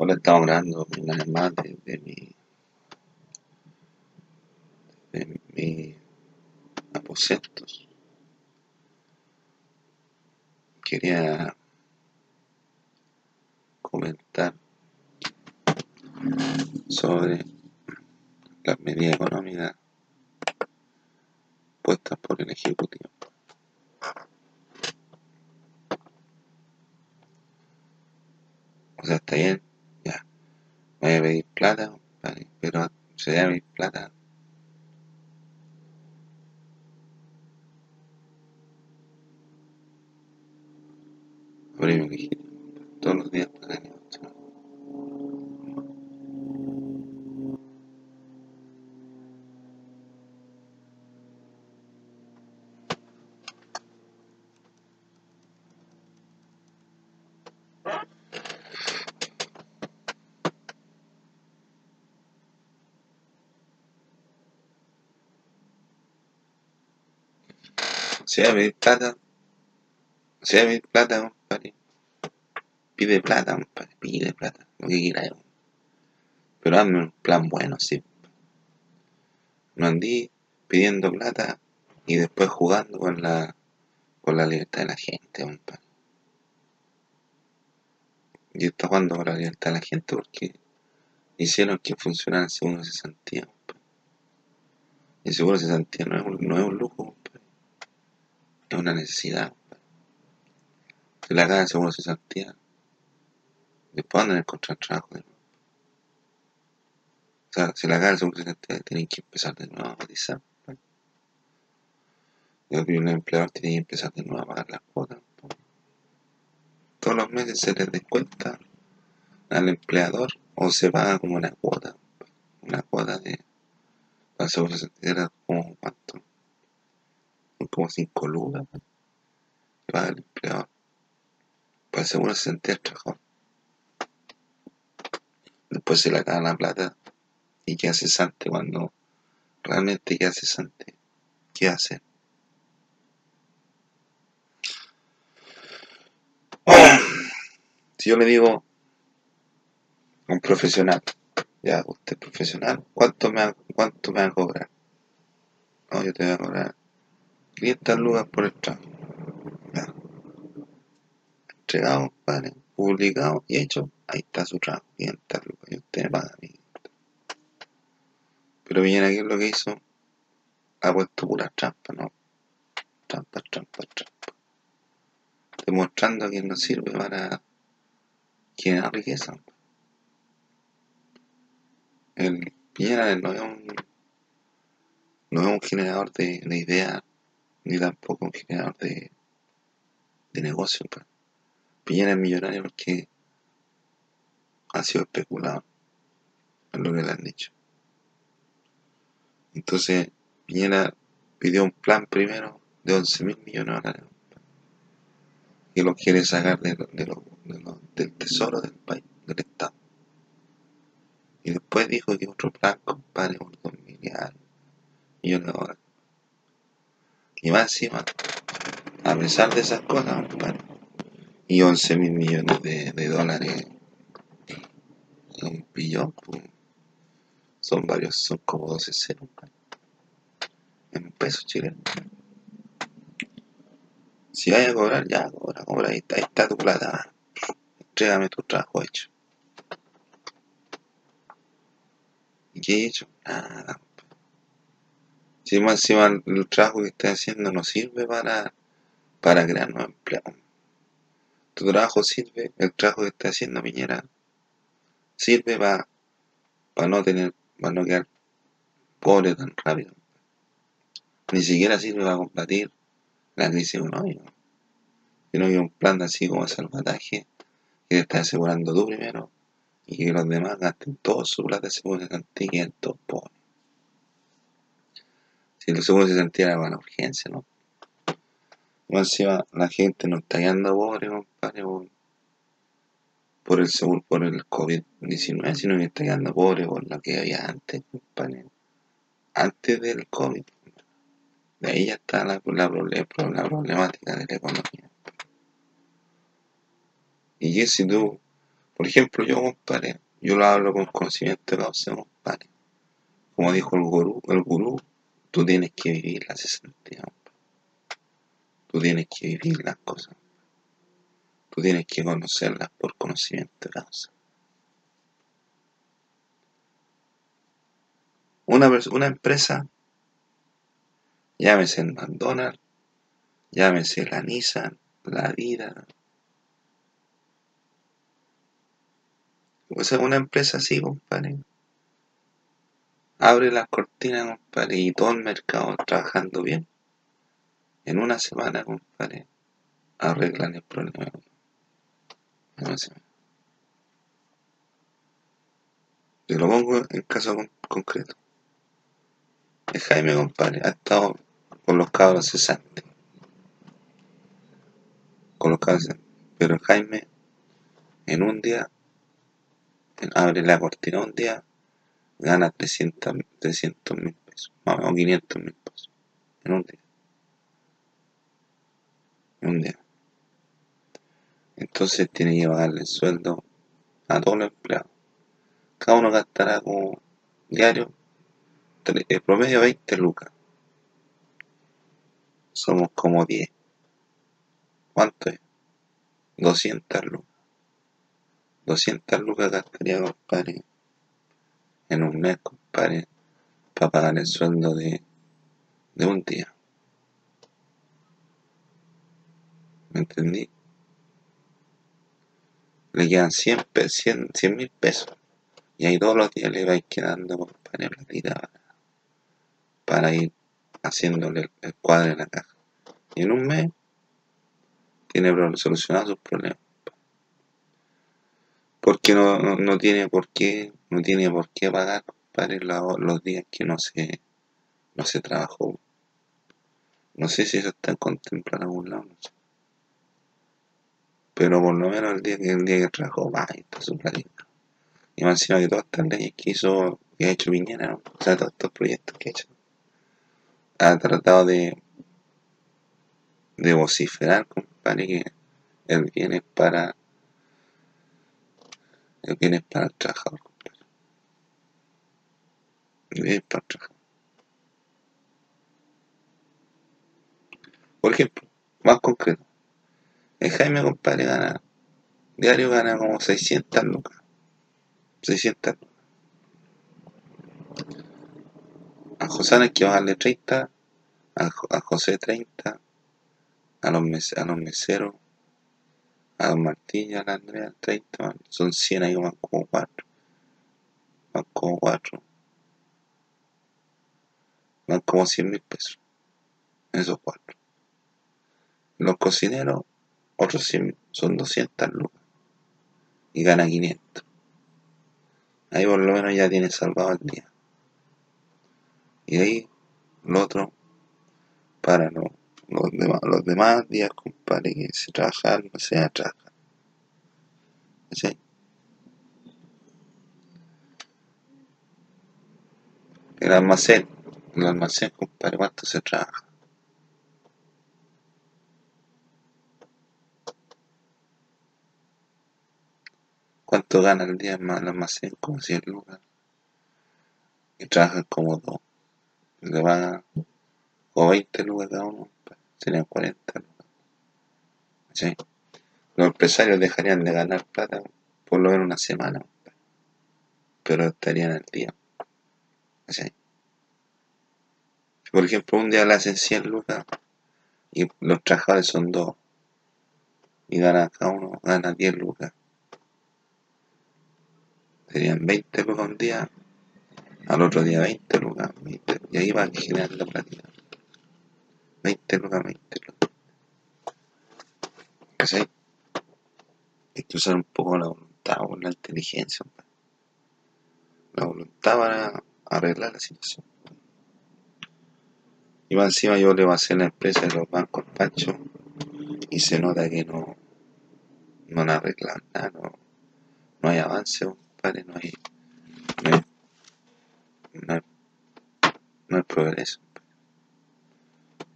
Ahora estamos grabando una vez más de, de mi de mi aposentos. Quería comentar sobre las medidas económicas puestas por el Ejecutivo. O sea, está bien. Voy a pedir plata, compadre, pero se debe pedir plata. Original. Todos los días para el Se va a pedir plata. Se va a pedir plata, compadre. Pide plata, compadre. Pide plata. Lo que quiera. yo. Pero hazme un plan bueno, sí. No andí pidiendo plata y después jugando con la, con la libertad de la gente, compadre. Yo estoy jugando con la libertad de la gente porque hicieron que funcionara de cesantía, compadre. Y seguro de cesantía no es un, no es un lujo, compadre. Es una necesidad. Se le acaba el seguro de cesantía. Después andan encontrar trabajo de nuevo. O sea, si le acaba el seguro de cesantía, tienen que empezar de nuevo a cotizar. compadre. Y el empleador tiene que empezar de nuevo a pagar las cuotas. Todos los meses se les descuenta al empleador o se paga como una cuota. Una cuota de. El seguro era como cuánto. Como 5 lucas paga el empleador. Para seguro de cesantía el trabajador. Después se le acaba la plata y queda cesante cuando realmente queda cesante. ¿Qué hace? Si yo le digo a un profesional, ya usted es profesional, ¿cuánto me cuánto me va a cobrar? No, yo te voy a cobrar 500 lucas por el trabajo. Ya. Entregado, vale, publicado y hecho, ahí está su trabajo, 500 lucas, y usted me paga. Pero bien aquí lo que hizo, ha puesto puras trampas, ¿no? Trampas, trampas, trampas. Demostrando que no sirve para generar riqueza. El Piñera no es un, no es un generador de, de ideas, ni tampoco un generador de, de negocios. pues. Piñera es millonario porque ha sido especulado, es lo que le han dicho. Entonces, Piñera pidió un plan primero de 11 mil millones de dólares y lo quiere sacar de, del tesoro del país, del Estado. Y después dijo que otro plan, compadre, por 2 millones millones de dólares. Y más encima, a pesar de esas cosas, y 11 mil millones de, dólares un billón, pues, son varios, son como 12 ceros, en pesos chilenos. Si vaya a cobrar, ya cobra, cobra, ahí está, ahí está tu plata. Entrégame tu trabajo hecho. ¿Y qué he hecho? Nada. Si más encima el, trabajo que estás haciendo no sirve para, para crear nuevos empleos. Tu trabajo sirve, el trabajo que estás haciendo Piñera, sirve para no tener, para no quedar pobre tan rápido. Ni siquiera sirve para combatir la crisis económica. Sino que un plan así como salvataje que te está asegurando tú primero y que los demás gasten todo su plata de garantía y queden. El seguro era para la urgencia, ¿no? Más encima la gente no está quedando pobre, compadre, por, el seguro, por el COVID-19, sino que está quedando pobre por lo que había antes, compadre. Antes del COVID. De ahí ya está la problemática de la economía. Y que si tú Por ejemplo, yo, compadre, yo lo hablo con conocimiento de causa, compadre. Como dijo el gurú, el gurú, tú tienes que vivir la cesantía, Tú tienes que vivir las cosas. Tú tienes que conocerlas por conocimiento de causa. Una, una empresa, llámese el McDonald's, llámese la Nissan, la vida. O sea, una empresa así, compadre. Abre las cortinas, compadre, y todo el mercado trabajando bien. En una semana, compadre, arreglan el problema. Te lo pongo en caso concreto. El Jaime, compadre, ha estado con los cabros cesantes. Con los cabros. Pero Jaime, en un día, abre la cortina un día, gana 300 mil pesos, más o menos 500 mil pesos, en un día. En un día. Entonces tiene que pagarle el sueldo a todos los empleados. Cada uno gastará como diario, el promedio 20 lucas. Somos como 10. ¿Cuánto es? 200 lucas. 200 lucas gastaría, compadre, en un mes, compadre, para pagar el sueldo de, de un día. ¿Me entendí? Le quedan 100 mil pesos. Y ahí todos los días le vais quedando, compadre, platita para, ir haciéndole el cuadro en la caja. Y en un mes tiene solucionado sus problemas porque no, no, tiene por qué no tiene por qué pagar los días que no se no se trabajó. No sé si eso está contemplado en algún lado pero por lo menos el día que el día que trabajó va está su platita y más encima que todas estas leyes que hizo que ha hecho Piñera o sea todos estos proyectos que ha hecho. Ha tratado de de vociferar compadre que el bien para el bien es para el trabajador, El bien es para el trabajador. Por ejemplo, más concreto, el Jaime, compadre, gana, diario gana como 600 lucas. 600 lucas. A José hay que bajarle 30, a, José 30, a los, a los meseros a Don Martín a la Andrea 30, son 100 ahí más como 4. Más como 4. Más como 100 mil pesos. Esos 4. Los cocineros, otros 100 son 200 lucas. Y gana 500. Ahí por lo menos ya tiene salvado el día. Y ahí, lo otro, para no los demás, los demás días, compadre, que se trabaja no se trabajar. ¿Sí? El almacén, el almacén, compadre, ¿cuánto se trabaja? ¿Cuánto gana el día más el almacén? Como 100 lucas. Y trabajan como dos. Le pagan como 20 lucas cada uno serían 40. ¿Sí? Los empresarios dejarían de ganar plata por lo menos una semana, pero estarían al día. ¿Sí? Por ejemplo, un día le hacen 100 lucas y los trabajadores son dos y gana cada uno, gana 10 lucas. Serían 20 lucas un día, al otro día 20 lucas, y ahí van generando plata. 20 lucas, 20 lucas. ¿Cachai? Hay que usar un poco la voluntad o la inteligencia. La voluntad para arreglar la situación. Y más encima yo le hacer la empresa de los bancos Pancho y se nota que no, no han arreglado nada, no, hay avance, compadre, no hay, no hay, no hay, no hay progreso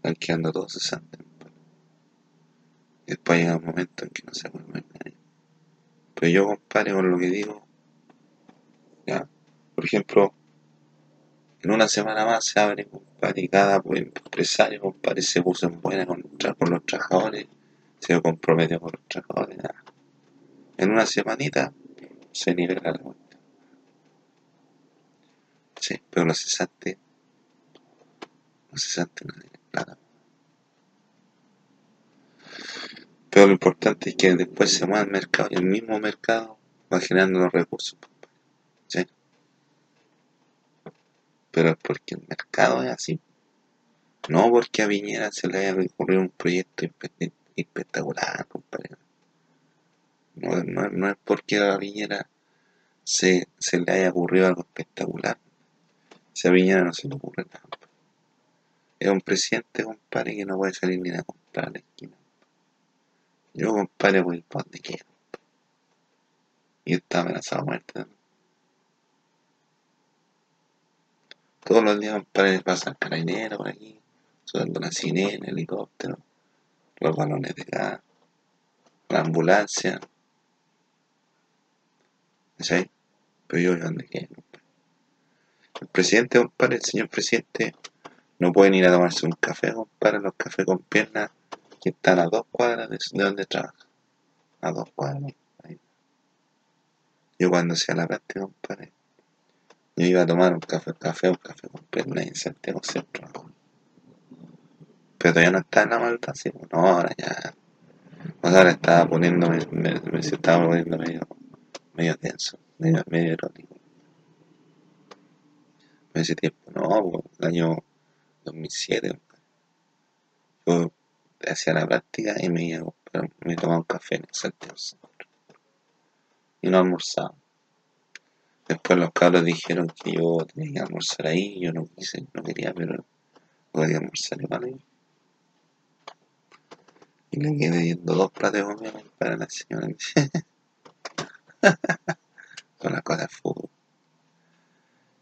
están quedando todos cesantes. Y después llega un momento en que no se vuelve nadie. Pero yo, compadre, con lo que digo, ya, por ejemplo, en una semana más se abre, compadre, y cada empresario, compadre, se puso en buena con, con los trabajadores, se comprometió con los trabajadores, nada. En una semanita se nivela la cuenta. Sí, pero los cesantes, los cesantes no tienen plata. Pero lo importante es que después se mueva el mercado y el mismo mercado va generando los recursos. ¿sí? Pero es porque el mercado es así. No porque a Viñera se le haya ocurrido un proyecto espectacular, compadre. No, no, es porque a Viñera se, se le haya ocurrido algo espectacular. Si a Viñera no se le ocurre nada. Es un presidente, compadre, que no puede salir ni a comprar la esquina. Yo, compadre, voy para donde quiera. Y está amenazado a muerte. Todos los días, pasan carabineros por aquí, sonando la sirena, helicóptero, los balones de gas, la ambulancia. ¿Sí? Pero yo donde quiera. El presidente, compadre, el señor presidente, no pueden ir a tomarse un café, compadre, los cafés con piernas que están a dos cuadras de, donde trabaja. A dos cuadras. Yo cuando hacía la práctica, compadre, yo iba a tomar un café, café, un café con piernas en Santiago Centro. Pero todavía no está en la maldad, sí, bueno, ahora ya. O sea, ahora estaba poniéndome, me, estaba poniendo medio, medio tenso, medio, medio erótico. En ese tiempo, no, el año 2007. Yo hacía la práctica y me iba me tomaba un café en el Santiago Y no almorzaba. Después los cabros dijeron que yo tenía que almorzar ahí, yo no quise, no quería, pero podía almorzar igual ahí. Y le quedé viendo dos platos de para la señora. Con las cosas fútbol.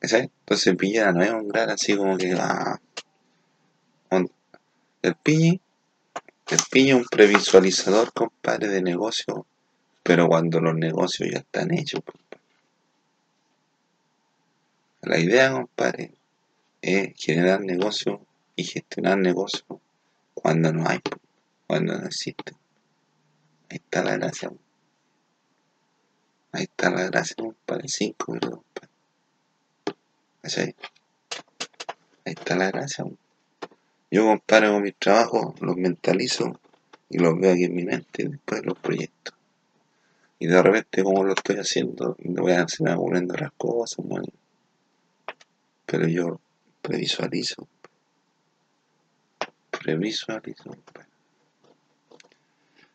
Entonces Piñera no es un gran así como que ah, el piñe, el piñe un previsualizador, compadre, de negocio, pero cuando los negocios ya están hechos, compadre. La idea, compadre, es generar negocio y gestionar negocio cuando no hay, cuando no existe. Ahí está la gracia. Ahí está la gracia, compadre. Cinco, compadre. Ahí está la gracia. Yo comparo con mis trabajos, los mentalizo y los veo aquí en mi mente después los proyectos. Y de repente, como lo estoy haciendo, voy a, se me otras cosas, pero yo previsualizo. Previsualizo.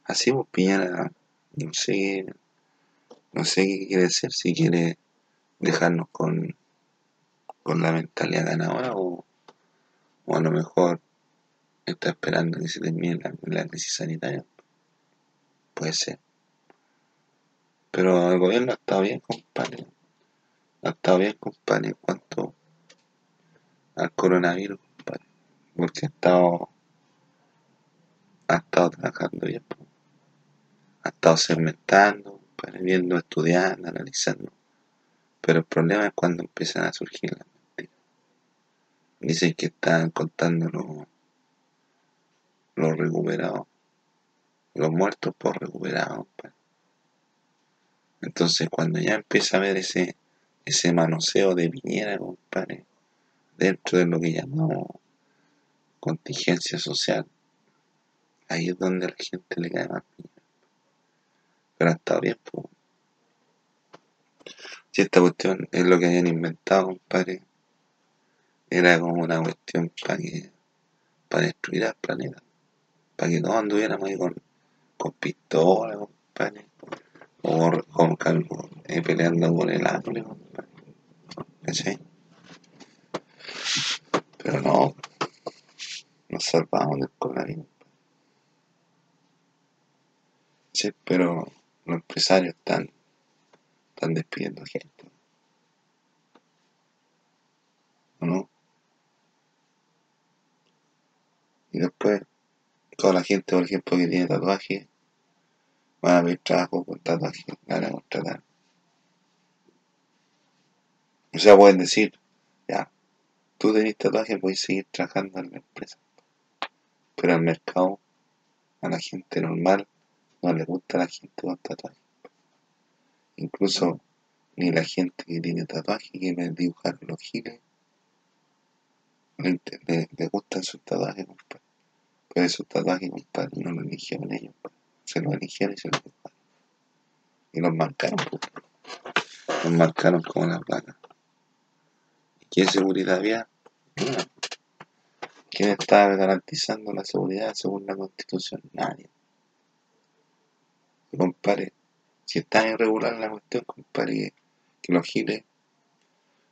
Así vos, Piñera, no sé, no sé qué quiere decir, si quiere dejarnos con con la mentalidad ganadora o, o a lo mejor está esperando que se termine la, crisis sanitaria. Puede ser. Pero el gobierno ha estado bien, compadre. Ha estado bien, compadre, en cuanto al coronavirus, compadre. Porque ha estado, ha estado trabajando bien. Ha estado segmentando, viendo, estudiando, analizando. Pero el problema es cuando empiezan a surgir las Dicen que están contando los, recuperados, los muertos por recuperados. Pues. Entonces, cuando ya empieza a ver ese, ese manoseo de Piñera, compadre, dentro de lo que llamamos contingencia social, ahí es donde la gente le cae más Piñera. Pero hasta bien, pues. Si esta cuestión es lo que hayan inventado, compadre, era como una cuestión para que para destruir al planeta. Para que todos anduviéramos ahí con, con pistola, compadre. O con, con eh, peleando con el árbol, compadre. ¿Cachai? Pero no. Nos salvamos del coronavirus. Sí, pero los empresarios están, están despidiendo gente. ¿O no? Y después, toda la gente, por ejemplo, que tiene tatuaje, van a pedir trabajo con tatuaje, van a contratar. O sea, pueden decir, tú tenés tatuaje, puedes seguir trabajando en la empresa. Pero al mercado, a la gente normal, no le gusta la gente con tatuaje. Incluso ni la gente que tiene tatuaje quiere dibujar los giles. Le, le, le gustan sus tatuajes, compadre. Pero esos tatuajes, compadre, no lo eligieron ellos, compadre. Se los eligieron y se los dibujaron. Y los marcaron, pues. Los marcaron como la placa. ¿Qué seguridad? Ninguna. ¿Quién estaba garantizando la seguridad según la constitución? Nadie. Y compadre, si está irregular la cuestión, compadre, que, que los giles,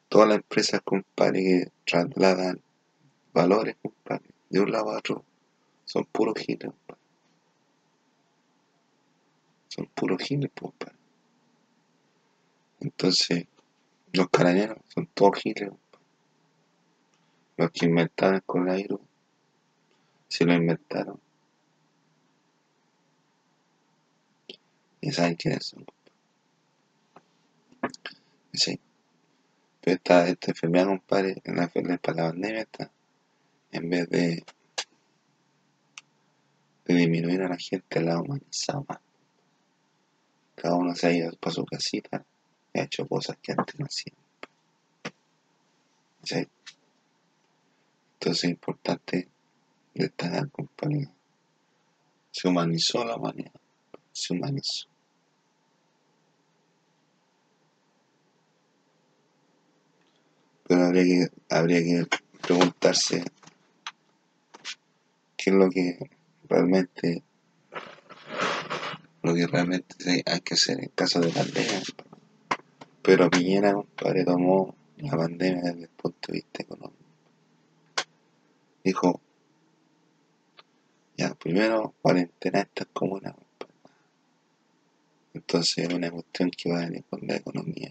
todas las empresas, compadre, que trasladan valores, compadre, de un lado a otro, son puros giles, compadre. Son puros giles, compadre. Entonces, los carabineros son todos giles, compadre. Los que inventaron coronavirus, si lo inventaron, y saben quiénes son. Sí. Pero esta, esta enfermedad, compadre, en la para la pandemia está, en vez de, de disminuir a la gente, la ha humanizado más. Cada uno se ha ido para su casita y ha hecho cosas que antes no hacían. ¿Sí? Entonces es importante destacar, compadre. Se humanizó la humanidad. Se humanizó. Pero habría que, habría que preguntarse qué es lo que realmente lo que realmente hay que hacer en caso de pandemia. Pero Piñera, compadre, tomó la pandemia desde el punto de vista económico. Dijo, ya, primero, cuarentena estas comunas. Entonces es una cuestión que va a venir con la economía.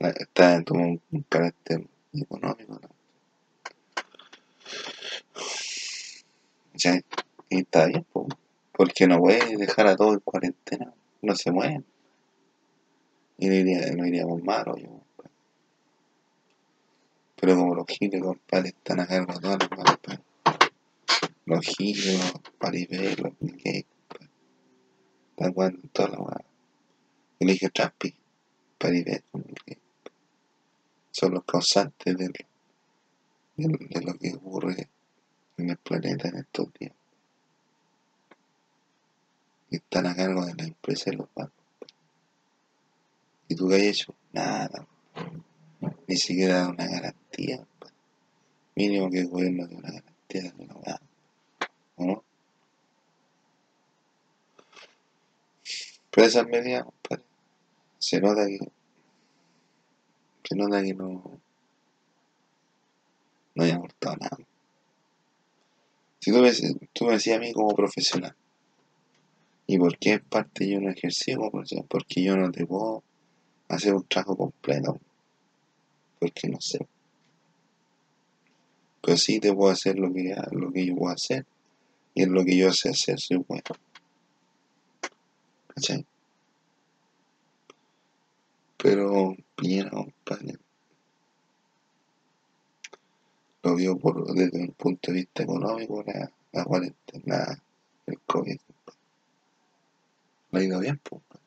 Está, tomó un, un carácter económico, ¿no? Ya, y está bien, po, porque no puede dejar a todos en cuarentena, no se mueven. Y no, iría, no iríamos mal, yo. Pero como los giles, compadre, están a cargo de todas las malas, compadre. Los giles, los paribés, los Gates, compadre. Están jugando en toda la weá. Elige Trump y paribés Gates. Son los causantes del, del- de lo que ocurre en el planeta en estos días. Y están a cargo de las empresas y los bancos. ¿Y tú qué has hecho? Nada. Ni siquiera una garantía. compadre. Mínimo que el gobierno dé una garantía de una weá. ¿O no? Pero esas medidas, compadre, se nota que, se nota que no, no hay aportado nada. Si tú me, tú me decías a mí como profesional, ¿y por qué en parte yo no ejercí como profesional? Porque yo no te puedo hacer un trabajo completo, porque no sé. Pero sí te puedo hacer lo que, lo que yo puedo hacer, y en lo que yo sé hacer soy bueno. ¿Cachai? Pero Piñera, compadre, lo vio por, desde un punto de vista económico, la, la cuarentena, el COVID. Le ha ido bien, pues, compadre.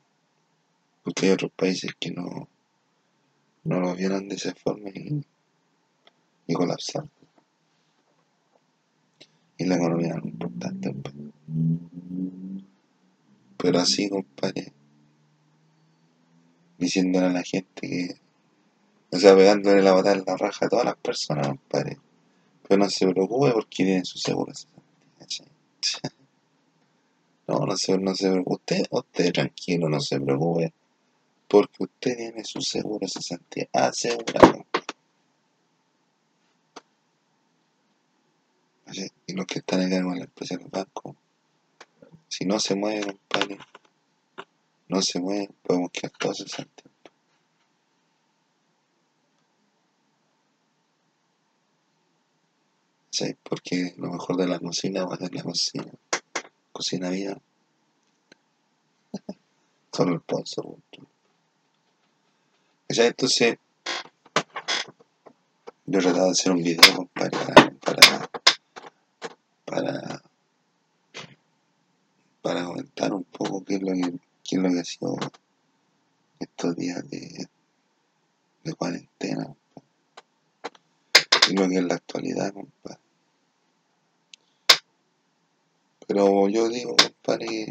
porque hay otros países que no, no lo vieron de esa forma y, y colapsaron. Y la economía es importante, compadre. Pero así, compadre, diciéndole a la gente que, o sea, pegándole la patada en la raja a todas las personas, compadre. Pero no se preocupe porque tiene su seguro. No, no se, no se preocupe. Usted, usted tranquilo, no se preocupe. Porque usted tiene su seguro cesantía asegurado. ¿cachai? Y los que están a cargo de la empresa del banco, si no se mueven, compadre, no se mueven, podemos quedar todos cesantes. ¿cachai? Porque lo mejor de la cocina va a la cocina. Cocina vida. Solo el sponsor. ¿Cachai? Entonces, yo he tratado de hacer un video para, para, para, para comentar un poco qué es lo que, qué es lo que ha sido estos días de, de cuarentena, y lo que es la actualidad, compadre. Pero yo digo, compadre,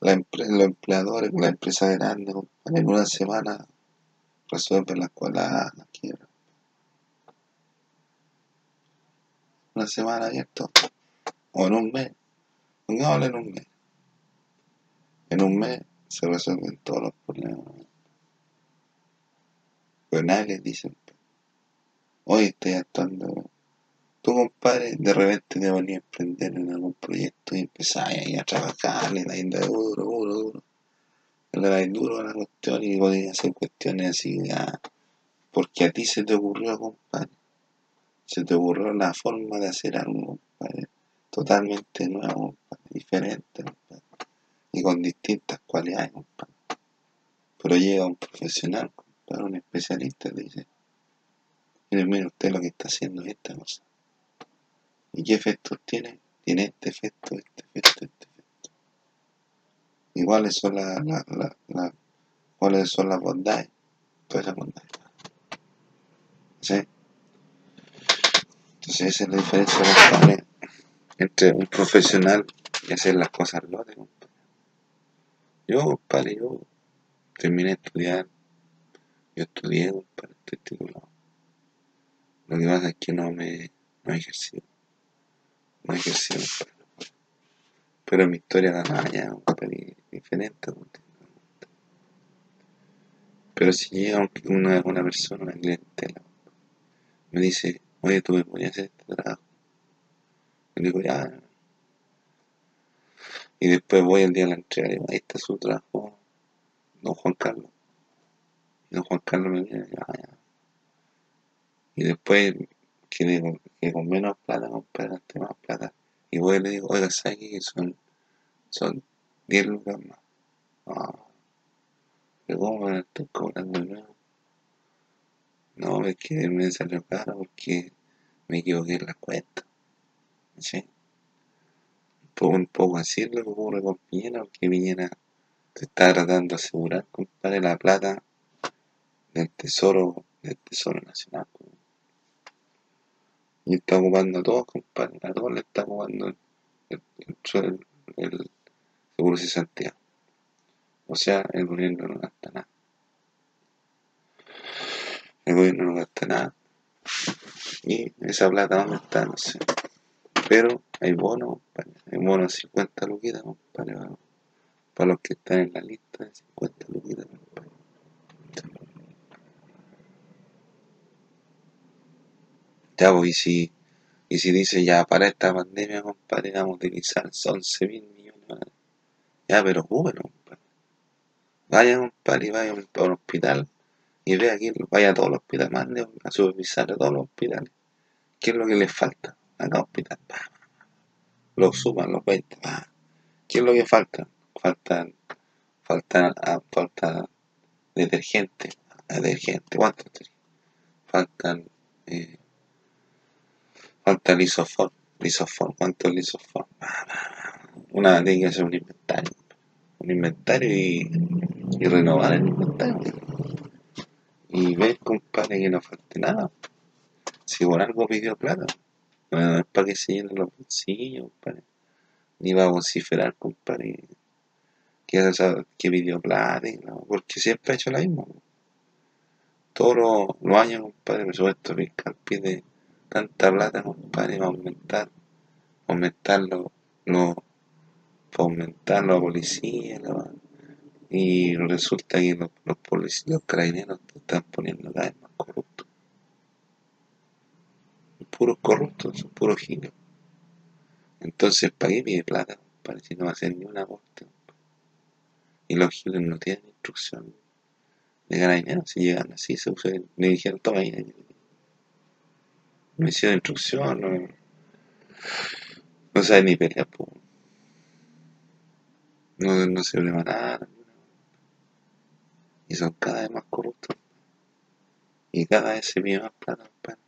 los empleadores, la empresa grande, compadre, en una semana resuelven la escuela, la quiebra. Una semana abierto. O en un mes. Pongámoslo en un mes. En un mes se resuelven todos los problemas. Pero nadie les dice, hoy estoy actuando. Tú, compadre, de repente te ponías a emprender en algún proyecto y empezás ahí a trabajar, le dais duro, duro, duro. Le dais duro a la cuestión y podías hacer cuestiones así, porque a ti se te ocurrió, compadre. Se te ocurrió la forma de hacer algo, compadre, totalmente nuevo, compadre, diferente, compadre, y con distintas cualidades, compadre. Pero llega un profesional, compadre, un especialista, te dice, mire, mire usted lo que está haciendo es esta cosa. ¿Y qué efectos tiene? Tiene este efecto, este efecto, este. ¿Y cuáles son las la, la, la- cuáles son las bondades? Todas esas bondades. ¿Sí? Entonces esa es la diferencia, entre un profesional y hacer las cosas compadre. Yo, compadre, yo terminé de estudiar, yo estudié, compadre, estoy titulado. Lo que pasa es que no me, no he ejercido, no he ejercido, compadre. Pero mi historia la raya, compadre, diferente. Pero si llega un- una, una persona, una clientela, me dice, oye, tú me podías hacer este trabajo. Y digo, ya. Y después voy el día de la entrega y digo, ahí está su trabajo, don Juan Carlos. Y don Juan Carlos me viene y dice, ah, ya. Y después, que digo, que con menos plata, gaste más plata. Y voy y le digo, oiga, ¿sabes qué? Son, son 10 lucas más. Ah, pero ¿cómo me la estoy cobrando nuevo? No, es que me salió caro porque me equivoqué en la cuenta. ¿Sí? Un poco, un poco así lo que ocurre con Piñera, porque Piñera está tratando de asegurar, compadre, la plata del tesoro, del tesoro nacional. Y está ocupando a todos, compadre, a todos le está ocupando el, el seguro de cesantía. O sea, el gobierno no gasta nada. El gobierno no gasta nada. Y esa plata, ¿dónde está? No sé. Pero hay bonos. Hay bonos de 50 luquitas, compadre. Para, los que están en la lista de 50 luquitas. Ya, pues, y si, y si dice ya para esta pandemia, compadre, vamos a utilizar 11 mil millones. Ya, pero bueno, compadre. Vaya, compadre, y vaya a un, hospital y vea aquí, vaya a todos los hospitales, mande a supervisar a todos los hospitales. ¿Qué es lo que les falta? A cada hospital. Los suman, los 20. pa. ¿Qué es lo que falta? Faltan, faltan, ah, falta detergente. Detergente, ¿cuánto? Faltan, eh, falta lisoform. Lisoform, ¿cuánto pa. Una tiene que hacer un inventario. Un inventario y, y renovar el inventario. Y ver, compadre, que no falte nada. Si por algo pidió plata, no es para que se llenen los bolsillos, compadre. Ni va a vociferar, compadre, que, que pidió plata, no, porque siempre ha hecho lo mismo. Todos los, años, compadre, el presupuesto fiscal pide tanta plata, compadre, para aumentar, aumentar los, los, para aumentar la policía, y resulta que los, policías, los carabineros están poniendo cada vez más corruptos. Puros corruptos, son puros giles. Entonces, ¿para qué pide plata, compadre, si no va a hacer ni un aporte? Y los giles no tienen instrucción de ganar dinero, si llegan así, se usa, le dijeron, toma ahí. No hicieron instrucción, no, saben ni pelear, po. No, no se prepararon. Y son cada vez más corruptos. Y cada vez se pide más plata, compadre.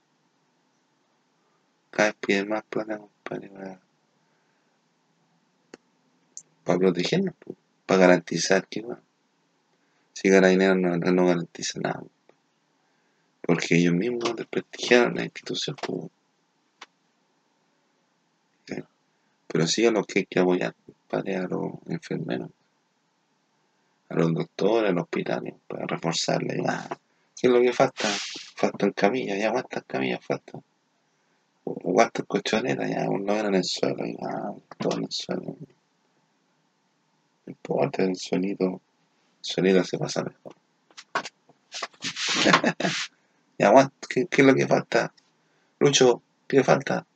Cada vez piden más plata, compadre, para, para protegernos, para garantizar que, bueno, si dinero no, no garantiza nada. Porque ellos mismos desprestigiaron la institución. Pues. Pero sí a los que hay que apoyar, compadre, a los enfermeros a los doctores, a los hospitales, para reforzarle. Ah, ¿Qué es lo que falta? Faltan camillas, ya cuántas camillas faltan. ¿Cuántas colchonetas? Ya uno era en el suelo, y ah, todo en el suelo. No importa, el suelito, el suelito se pasa mejor. ya, ¿qué, ¿qué es lo que falta? Lucho, ¿qué falta?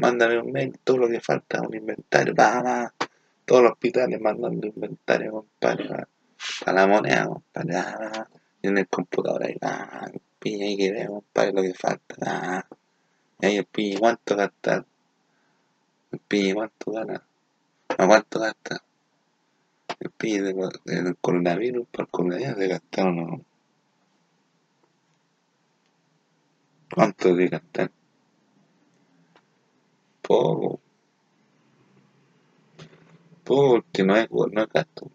Mándame un mail, todo lo que falta, un inventario, va, va todos los hospitales mandando inventario, compadre, para, la moneda, compadre, en el computador ahí, ah, el piña ahí que compadre, lo que falta, ah, y ahí el piña, ¿cuánto gasta? El ¿cuánto gana? ¿A cuánto gasta? El piña del coronavirus, por el coronavirus, de gastar uno. ¿Cuánto de gastar? Poco porque no es, no es gasto.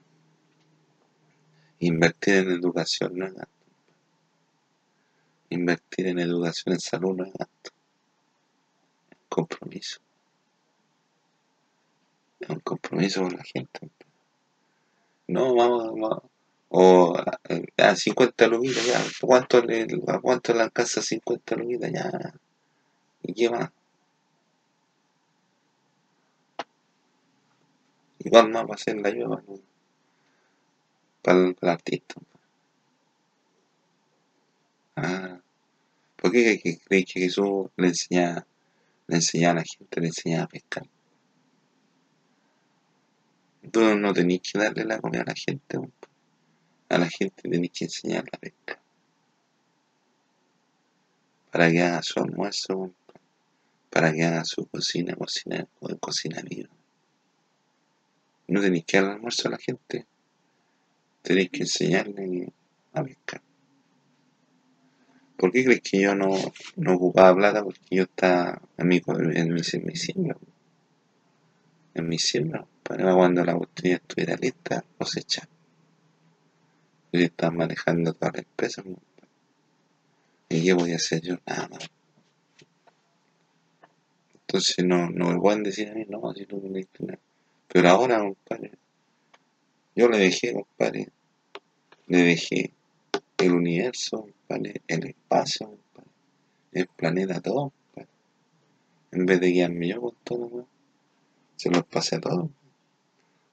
Invertir en educación no es gasto. Invertir en educación en salud no es gasto. Es compromiso. Es un compromiso con la gente. No, vamos, vamos. O a, 50 lumitas ya. ¿Cuánto le, ¿A cuánto le alcanza 50 lumitas ya? ¿Y qué más? Igual más va a ser la ayuda para, el, artista. Ah, ¿por qué que Jesús le enseñaba, le enseñaba a la gente, le enseñaba a pescar? Tú no tenés que darle la comida a la gente, a la gente tenés que enseñar la pesca. Para que haga su almuerzo, para que haga su cocina, cocina, cocina viva. No tenéis que dar almuerzo a la gente. Tenéis que enseñarle a pescar. ¿Por qué crees que yo no, no ocupaba plata? Porque yo estaba en mi, en mi, en mi siembra. En mi siembra. Para cuando la botella estuviera lista, cosechar. Yo estaba manejando toda la empresa. ¿Y qué voy a hacer yo? Nada más. Entonces no, no me pueden decir a mí, no, si no me nada. Pero ahora, compadre, yo le dejé, compadre, le dejé el universo, compadre, el espacio, compadre, el planeta, todo, compadre. En vez de guiarme yo con todo, se los pasé a todos.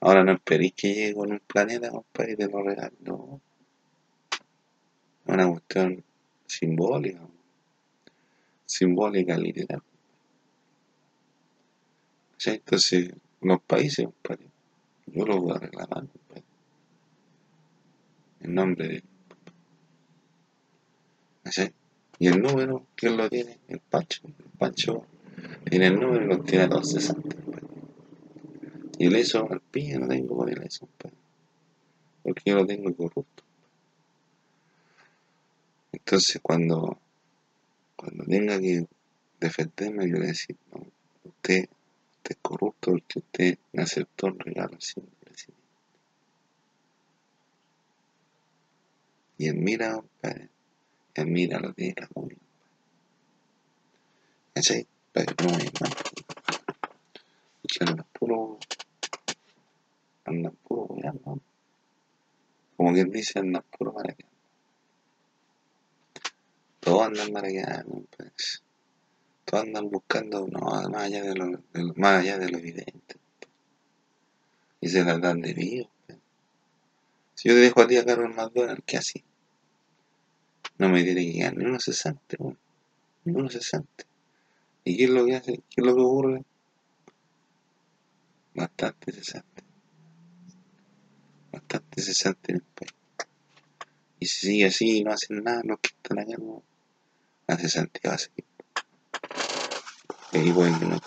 Ahora no esperéis que llegue con un planeta, compadre, y te lo regalo. No. Es una cuestión simbólica. Simbólica, literal. Entonces, los países. Yo lo voy a reclamar, compadre. En nombre de. ¿Sí? Y el número, ¿quién lo tiene? El Pancho. El Pancho tiene el número y lo tiene a 260, compadre. Y el eso al pie no tengo con el eso, compadre. Porque yo lo tengo corrupto. Entonces, cuando, cuando tenga que defenderme, yo le decir, no, usted es corrupto porque usted me aceptó un regalo sin recibir. Y admira, compadre, admira lo que es la comunidad. Ese, pero no es más. Y anda puro, anda puro ¿no? Como quien dice, anda puro maraqueando. Todos andan maraqueando, pues andan buscando no, más allá de lo, allá de lo evidente. Y se la dan de vivo. Si yo te dejo a ti a Carlos McDonald's, ¿qué así? No me tiene que ganar ni uno cesante, ni uno cesante. ¿Y qué es lo que hace? ¿Qué es lo que ocurre? Bastante cesante. Bastante cesante en el. Y si sigue así y no hacen nada, los que están allá, no, la cesantía va a seguir. Y ahí voy a no